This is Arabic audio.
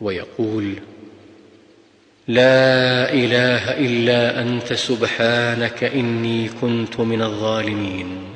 ويقول لا إله إلا أنت سبحانك إني كنت من الظالمين.